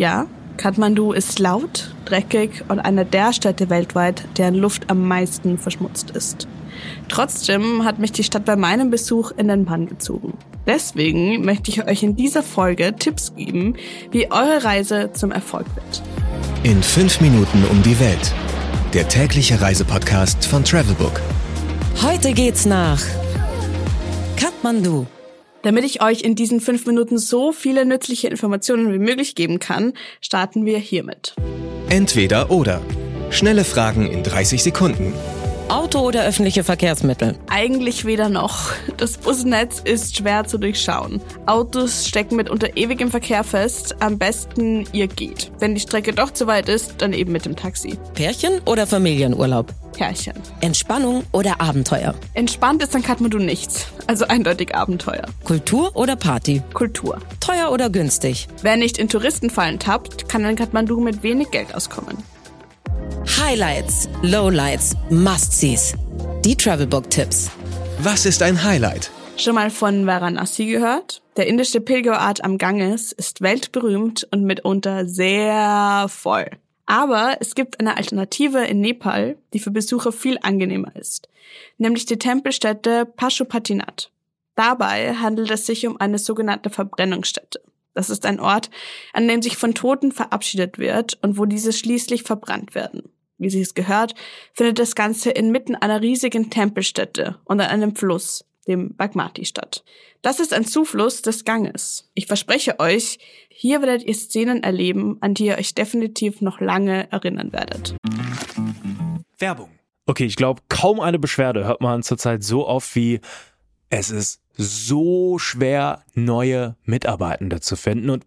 Ja, Kathmandu ist laut, dreckig und einer der Städte weltweit, deren Luft am meisten verschmutzt ist. Trotzdem hat mich die Stadt bei meinem Besuch in den Bann gezogen. Deswegen möchte ich euch in dieser Folge Tipps geben, wie eure Reise zum Erfolg wird. In fünf Minuten um die Welt. Der tägliche Reisepodcast von Travelbook. Heute geht's nach Kathmandu. Damit ich euch in diesen fünf Minuten so viele nützliche Informationen wie möglich geben kann, starten wir hiermit. Entweder oder. Schnelle Fragen in 30 Sekunden. Auto oder öffentliche Verkehrsmittel? Eigentlich weder noch. Das Busnetz ist schwer zu durchschauen. Autos stecken mitunter ewig im Verkehr fest. Am besten ihr geht. Wenn die Strecke doch zu weit ist, dann eben mit dem Taxi. Pärchen oder Familienurlaub? Pärchen. Entspannung oder Abenteuer? Entspannt ist an Kathmandu nichts. Also eindeutig Abenteuer. Kultur oder Party? Kultur. Teuer oder günstig? Wer nicht in Touristenfallen tappt, kann in Kathmandu mit wenig Geld auskommen. Highlights, Lowlights, Must-Sees. Die Travelbook-Tipps. Was ist ein Highlight? Schon mal von Varanasi gehört? Der indische Pilgerort am Ganges ist weltberühmt und mitunter sehr voll. Aber es gibt eine Alternative in Nepal, die für Besucher viel angenehmer ist, nämlich die Tempelstätte Pashupatinath. Dabei handelt es sich um eine sogenannte Verbrennungsstätte. Das ist ein Ort, an dem sich von Toten verabschiedet wird und wo diese schließlich verbrannt werden. Wie sich es gehört, findet das Ganze inmitten einer riesigen Tempelstätte und an einem Fluss, dem Bagmati statt. Das ist ein Zufluss des Ganges. Ich verspreche euch, hier werdet ihr Szenen erleben, an die ihr euch definitiv noch lange erinnern werdet. Werbung. Okay, ich glaube, kaum eine Beschwerde hört man zurzeit so oft wie es ist so schwer, neue Mitarbeitende zu finden. Und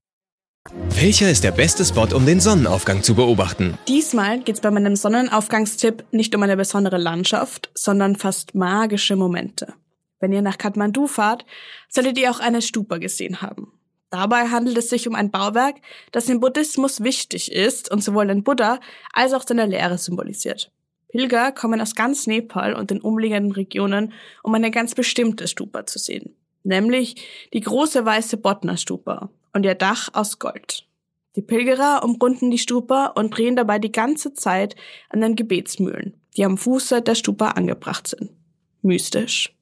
Welcher ist der beste Spot, um den Sonnenaufgang zu beobachten? Diesmal geht es bei meinem Sonnenaufgangstipp nicht um eine besondere Landschaft, sondern fast magische Momente. Wenn ihr nach Kathmandu fahrt, solltet ihr auch eine Stupa gesehen haben. Dabei handelt es sich um ein Bauwerk, das im Buddhismus wichtig ist und sowohl den Buddha als auch seine Lehre symbolisiert. Pilger kommen aus ganz Nepal und den umliegenden Regionen, um eine ganz bestimmte Stupa zu sehen, nämlich die große weiße Bodna Stupa, und ihr Dach aus Gold. Die Pilgerer umrunden die Stupa und drehen dabei die ganze Zeit an den Gebetsmühlen, die am Fuße der Stupa angebracht sind. Mystisch.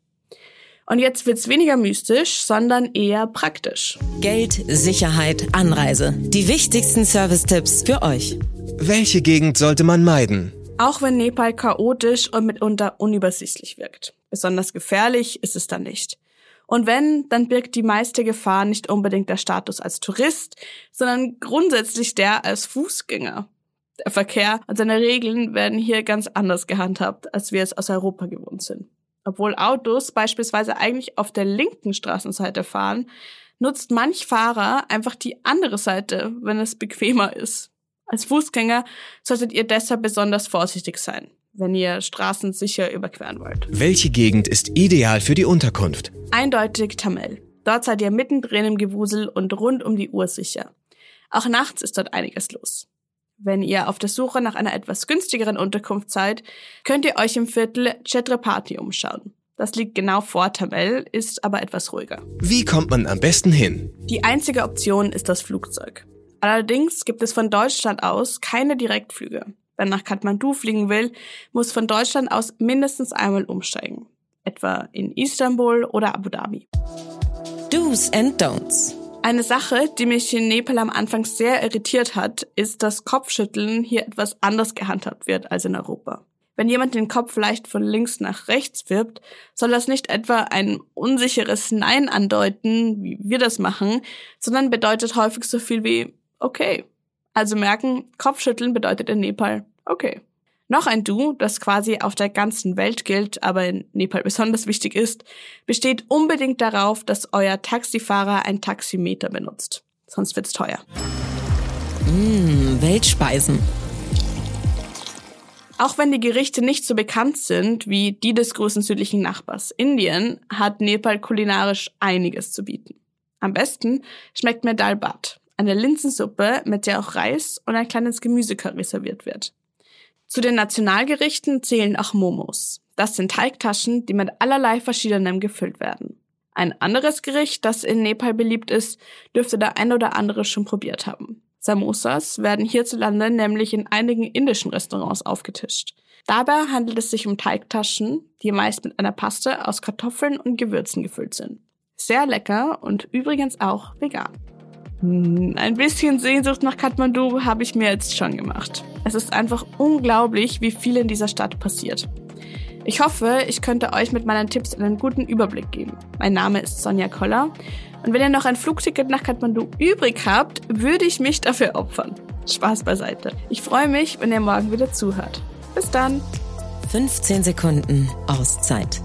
Und jetzt wird's weniger mystisch, sondern eher praktisch. Geld, Sicherheit, Anreise. Die wichtigsten Service-Tipps für euch. Welche Gegend sollte man meiden? Auch wenn Nepal chaotisch und mitunter unübersichtlich wirkt. Besonders gefährlich ist es dann nicht. Und wenn, dann birgt die meiste Gefahr nicht unbedingt der Status als Tourist, sondern grundsätzlich der als Fußgänger. Der Verkehr und seine Regeln werden hier ganz anders gehandhabt, als wir es aus Europa gewohnt sind. Obwohl Autos beispielsweise eigentlich auf der linken Straßenseite fahren, nutzt manch Fahrer einfach die andere Seite, wenn es bequemer ist. Als Fußgänger solltet ihr deshalb besonders vorsichtig sein wenn ihr Straßen sicher überqueren wollt. Welche Gegend ist ideal für die Unterkunft? Eindeutig Tamil. Dort seid ihr mittendrin im Gewusel und rund um die Uhr sicher. Auch nachts ist dort einiges los. Wenn ihr auf der Suche nach einer etwas günstigeren Unterkunft seid, könnt ihr euch im Viertel Chhatrapati umschauen. Das liegt genau vor Tamil, ist aber etwas ruhiger. Wie kommt man am besten hin? Die einzige Option ist das Flugzeug. Allerdings gibt es von Deutschland aus keine Direktflüge. Wer nach Kathmandu fliegen will, muss von Deutschland aus mindestens einmal umsteigen. Etwa in Istanbul oder Abu Dhabi. Do's and Don'ts. Eine Sache, die mich in Nepal am Anfang sehr irritiert hat, ist, dass Kopfschütteln hier etwas anders gehandhabt wird als in Europa. Wenn jemand den Kopf leicht von links nach rechts wirbt, soll das nicht etwa ein unsicheres Nein andeuten, wie wir das machen, sondern bedeutet häufig so viel wie okay. Also merken, Kopfschütteln bedeutet in Nepal okay. Noch ein Du, das quasi auf der ganzen Welt gilt, aber in Nepal besonders wichtig ist, besteht unbedingt darauf, dass euer Taxifahrer ein Taximeter benutzt. Sonst wird's teuer. Mmh, Weltspeisen. Auch wenn die Gerichte nicht so bekannt sind wie die des großen südlichen Nachbars Indien, hat Nepal kulinarisch einiges zu bieten. Am besten schmeckt mir Dal Bhat, eine Linsensuppe, mit der auch Reis und ein kleines Gemüsecurry serviert wird. Zu den Nationalgerichten zählen auch Momos. Das sind Teigtaschen, die mit allerlei verschiedenem gefüllt werden. Ein anderes Gericht, das in Nepal beliebt ist, dürfte der ein oder andere schon probiert haben. Samosas werden hierzulande nämlich in einigen indischen Restaurants aufgetischt. Dabei handelt es sich um Teigtaschen, die meist mit einer Paste aus Kartoffeln und Gewürzen gefüllt sind. Sehr lecker und übrigens auch vegan. Ein bisschen Sehnsucht nach Kathmandu habe ich mir jetzt schon gemacht. Es ist einfach unglaublich, wie viel in dieser Stadt passiert. Ich hoffe, ich könnte euch mit meinen Tipps einen guten Überblick geben. Mein Name ist Sonja Koller und wenn ihr noch ein Flugticket nach Kathmandu übrig habt, würde ich mich dafür opfern. Spaß beiseite. Ich freue mich, wenn ihr morgen wieder zuhört. Bis dann. 15 Sekunden Auszeit